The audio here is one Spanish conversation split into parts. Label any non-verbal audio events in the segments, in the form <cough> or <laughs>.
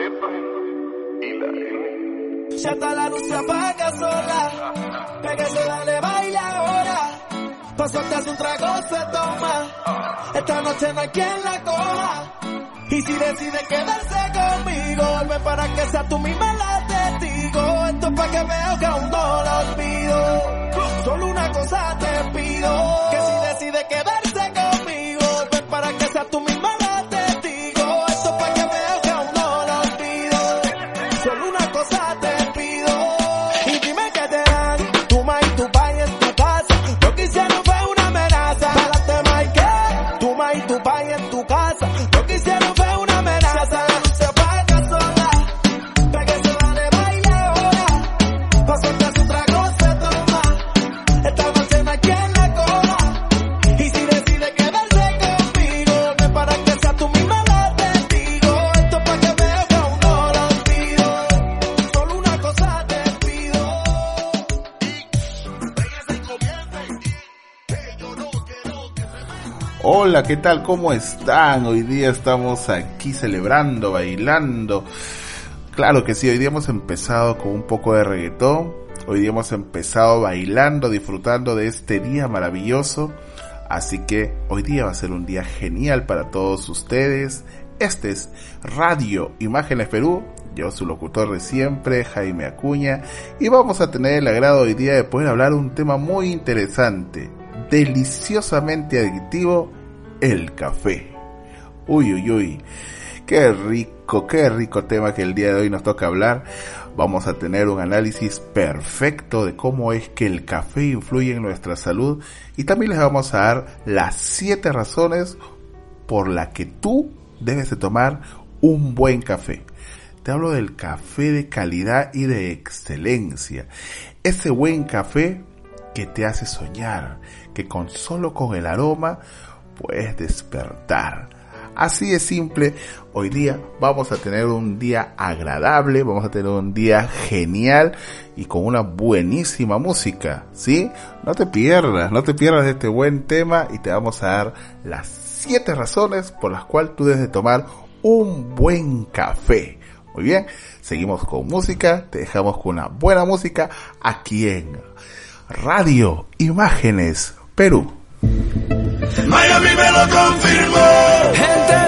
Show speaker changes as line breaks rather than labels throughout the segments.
y la N.
Ya está la luz se apaga sola. Pégase, dale, baile ahora. Paso hace un trago se toma. Esta noche no hay quien la coja. Y si decide quedarse conmigo, ven para que sea tú misma la testigo. Esto es para que veas que aún no la olvido. Solo una cosa te pido, que si decide quedarse conmigo, ven para que sea tú misma la
¿qué tal? ¿Cómo están? Hoy día estamos aquí celebrando, bailando. Claro que sí, hoy día hemos empezado con un poco de reggaetón. Hoy día hemos empezado bailando, disfrutando de este día maravilloso. Así que hoy día va a ser un día genial para todos ustedes. Este es Radio Imágenes Perú. Yo, su locutor de siempre, Jaime Acuña. Y vamos a tener el agrado hoy día de poder hablar un tema muy interesante. Deliciosamente adictivo, el café. Uy, uy, uy. Qué rico, qué rico tema que el día de hoy nos toca hablar. Vamos a tener un análisis perfecto de cómo es que el café influye en nuestra salud y también les vamos a dar las siete razones por las que tú debes de tomar un buen café. Te hablo del café de calidad y de excelencia. Ese buen café que te hace soñar, que con solo con el aroma puedes despertar. Así de simple, hoy día vamos a tener un día agradable, vamos a tener un día genial y con una buenísima música, ¿sí? No te pierdas, no te pierdas de este buen tema y te vamos a dar las siete razones por las cuales tú debes de tomar un buen café. Muy bien, seguimos con música, te dejamos con una buena música aquí en Radio Imágenes Perú.
Miami me lo confirmó.
Gente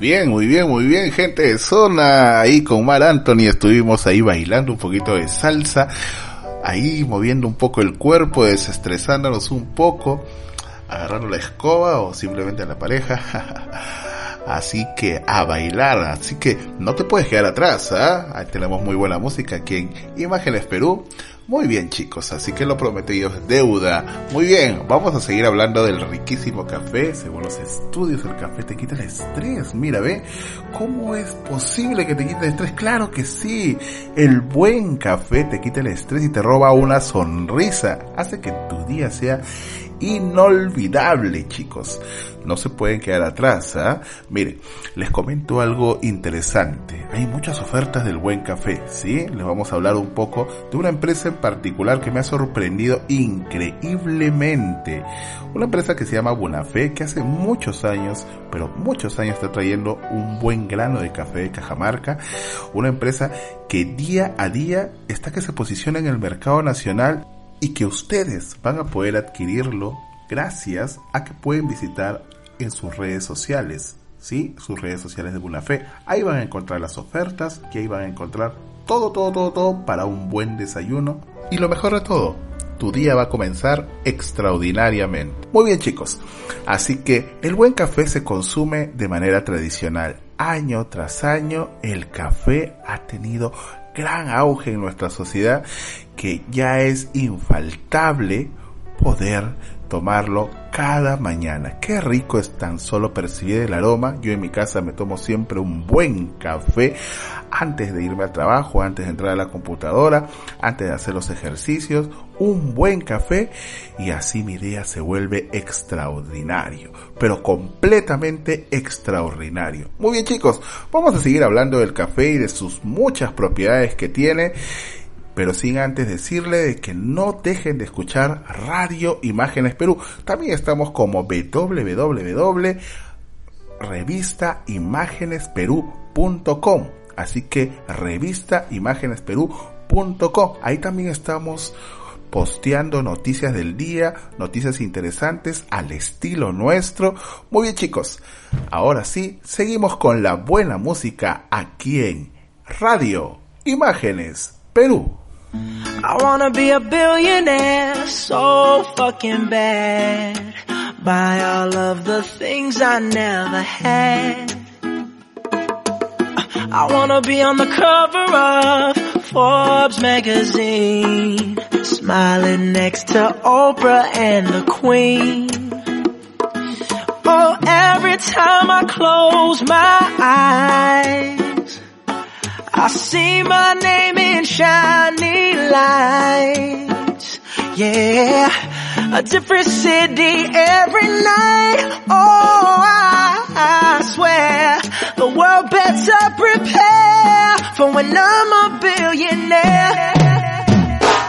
bien, muy bien, muy bien, gente de zona. Ahí con Mar Anthony estuvimos ahí bailando un poquito de salsa, ahí moviendo un poco el cuerpo, desestresándonos un poco, agarrando la escoba o simplemente a la pareja. <laughs> Así que a bailar, así que no te puedes quedar atrás, ¿ah? Ahí tenemos muy buena música aquí en Imágenes Perú. Muy bien chicos, así que lo prometido es deuda. Muy bien, vamos a seguir hablando del riquísimo café. Según los estudios, el café te quita el estrés. Mira, ve, ¿cómo es posible que te quite el estrés? Claro que sí. El buen café te quita el estrés y te roba una sonrisa. Hace que tu día sea inolvidable, chicos. No se pueden quedar atrás, ¿ah? Miren, les comento algo interesante. Hay muchas ofertas del buen café, ¿sí? Les vamos a hablar un poco de una empresa en particular que me ha sorprendido increíblemente. Una empresa que se llama Bonafé, que hace muchos años, pero muchos años está trayendo un buen grano de café de Cajamarca. Una empresa que día a día está que se posiciona en el mercado nacional y que ustedes van a poder adquirirlo gracias a que pueden visitar en sus redes sociales, ¿sí? Sus redes sociales de Buena Fe. Ahí van a encontrar las ofertas y ahí van a encontrar todo, todo, todo, todo para un buen desayuno. Y lo mejor de todo, tu día va a comenzar extraordinariamente. Muy bien chicos, así que el buen café se consume de manera tradicional. Año tras año el café ha tenido gran auge en nuestra sociedad que ya es infaltable poder tomarlo cada mañana. Qué rico es tan solo percibir el aroma. Yo en mi casa me tomo siempre un buen café antes de irme al trabajo, antes de entrar a la computadora, antes de hacer los ejercicios. Un buen café y así mi día se vuelve extraordinario, pero completamente extraordinario. Muy bien chicos, vamos a seguir hablando del café y de sus muchas propiedades que tiene pero sin antes decirle de que no dejen de escuchar Radio Imágenes Perú. También estamos como www.revistaimágenesperú.com. Así que revistaimágenesperú.com. Ahí también estamos posteando noticias del día, noticias interesantes al estilo nuestro. Muy bien chicos, ahora sí, seguimos con la buena música aquí en Radio Imágenes Perú.
I wanna be a billionaire so fucking bad. Buy all of the things I never had. I wanna be on the cover of Forbes magazine. Smiling next to Oprah and the Queen. Oh, every time I close my eyes. I see my name in shiny lights. Yeah, a different city every night. Oh, I, I swear the world better prepare for when I'm a billionaire.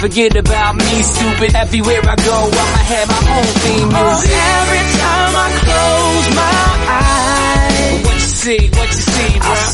forget about me, stupid. Everywhere I go, I'ma have my own theme music.
Oh,
music.
every time I close my eyes,
What you see, what you see,
I
bro?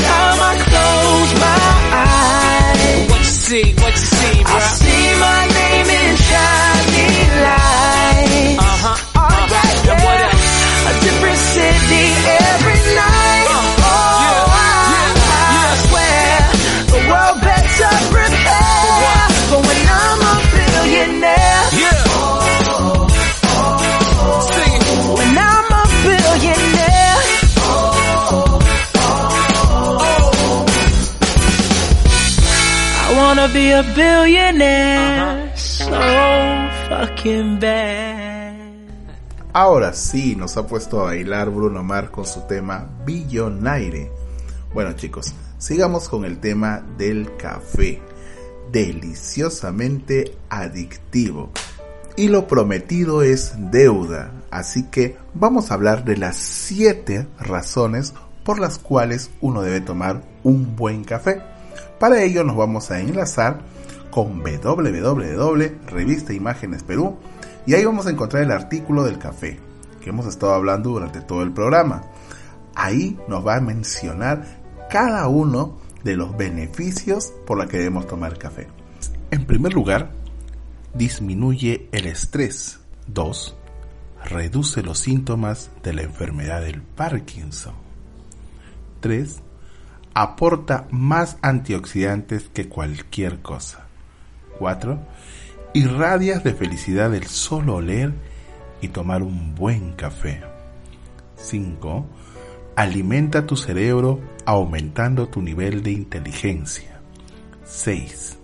see? What you see,
I billionaire so fucking bad.
Ahora sí, nos ha puesto a bailar Bruno Mars con su tema Billonaire. Bueno chicos, sigamos con el tema del café. Deliciosamente adictivo. Y lo prometido es deuda. Así que vamos a hablar de las 7 razones por las cuales uno debe tomar un buen café. Para ello nos vamos a enlazar con www. Imágenes Perú y ahí vamos a encontrar el artículo del café que hemos estado hablando durante todo el programa. Ahí nos va a mencionar cada uno de los beneficios por los que debemos tomar café. En primer lugar, disminuye el estrés. 2. Reduce los síntomas de la enfermedad del Parkinson. 3. Aporta más antioxidantes que cualquier cosa. 4. Irradias de felicidad el solo oler y tomar un buen café. 5. Alimenta tu cerebro aumentando tu nivel de inteligencia. 6.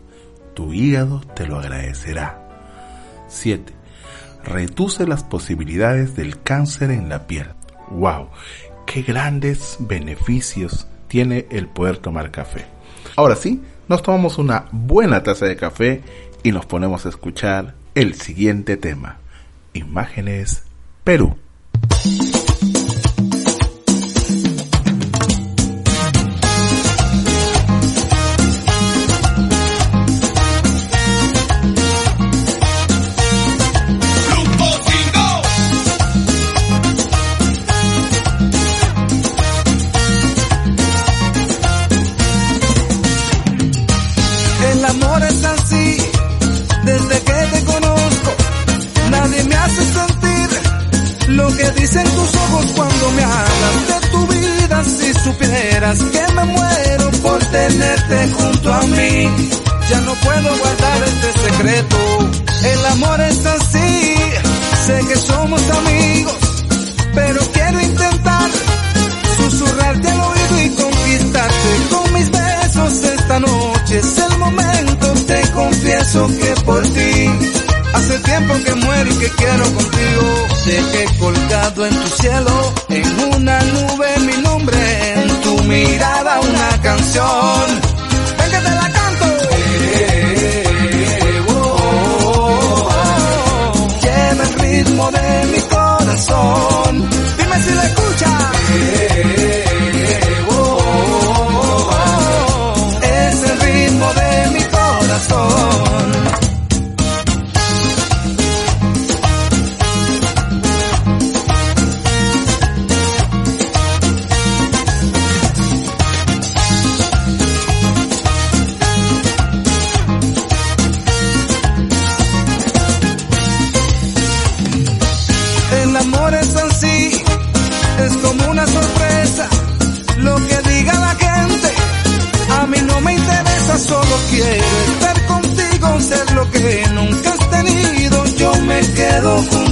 Tu hígado te lo agradecerá. 7. Reduce las posibilidades del cáncer en la piel. ¡Wow! ¡Qué grandes beneficios tiene el poder tomar café! Ahora sí, nos tomamos una buena taza de café y nos ponemos a escuchar el siguiente tema. Imágenes Perú.
Dicen tus ojos cuando me hablan de tu vida. Si supieras que me muero por tenerte junto a mí, ya no puedo guardar este secreto. El amor es así, sé que somos amigos, pero quiero intentar susurrarte al oído y conquistarte con mis besos esta noche. Es el momento, te confieso que por ti hace tiempo que muero y que quiero contigo. Dejé colgado en tu cielo, en una nube mi nombre, en tu mirada una canción.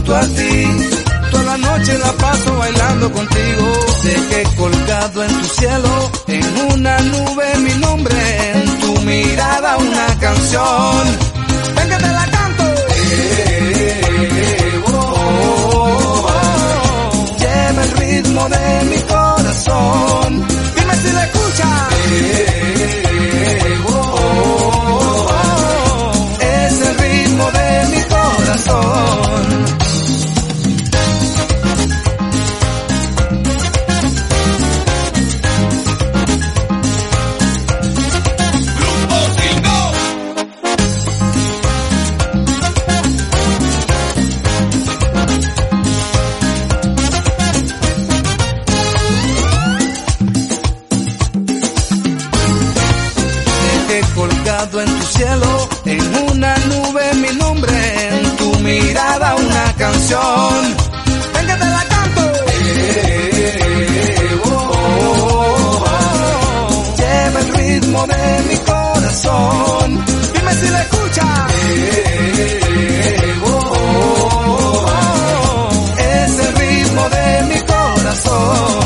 Junto a ti. Toda la noche la paso bailando contigo. Dejé colgado en tu cielo, en una nube mi nombre, en tu mirada una canción. Ven que te la canto. Lleva el ritmo de mi corazón. Dime si la escuchas. Ritmo de mi corazón. Dime si la escuchas. Es el ritmo de mi corazón.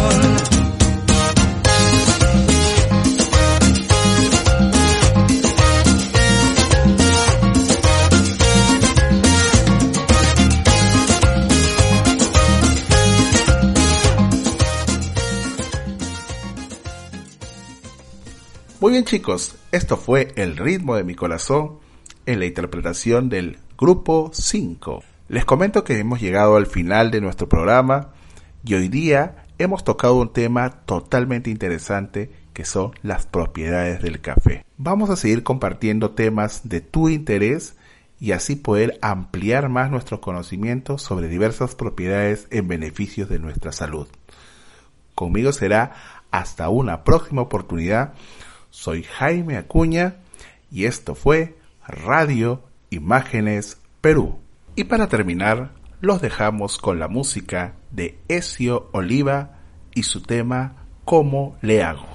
Chicos, esto fue El ritmo de mi corazón en la interpretación del grupo 5. Les comento que hemos llegado al final de nuestro programa y hoy día hemos tocado un tema totalmente interesante que son las propiedades del café. Vamos a seguir compartiendo temas de tu interés y así poder ampliar más nuestros conocimientos sobre diversas propiedades en beneficios de nuestra salud. Conmigo será hasta una próxima oportunidad soy Jaime Acuña y esto fue Radio Imágenes Perú. Y para terminar, los dejamos con la música de Ezio Oliva y su tema ¿Cómo le hago?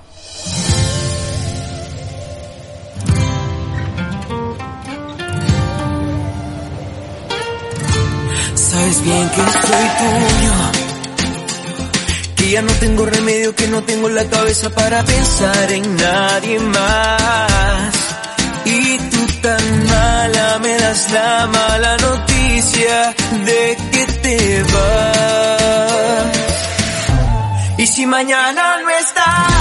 Sabes bien que soy tuyo. Ya no tengo remedio, que no tengo la cabeza para pensar en nadie más. Y tú tan mala me das la mala noticia de que te vas. Y si mañana no estás,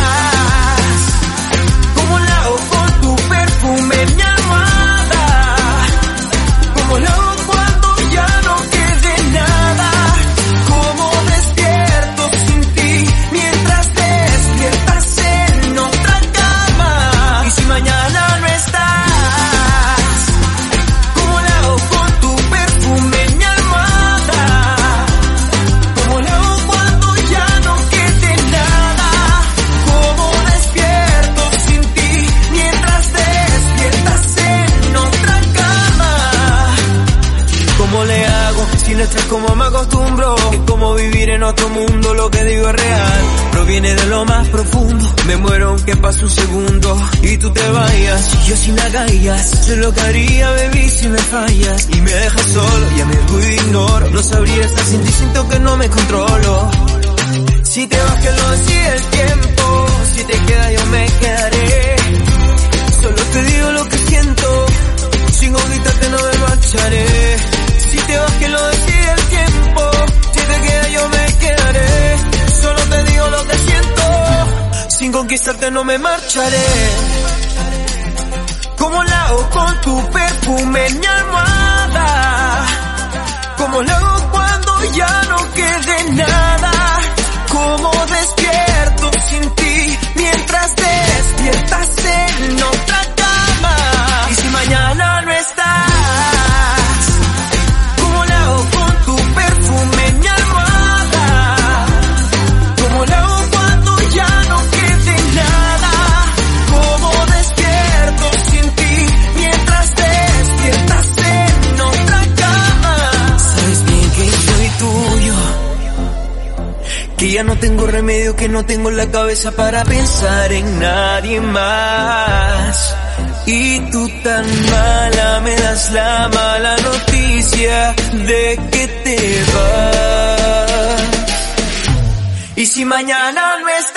no me marcharé. ¿Cómo la hago con tu perfume en mi almohada? ¿Cómo lo hago cuando ya no quede nada? ¿Cómo remedio, que no tengo la cabeza para pensar en nadie más. Y tú tan mala me das la mala noticia de que te vas. Y si mañana no estás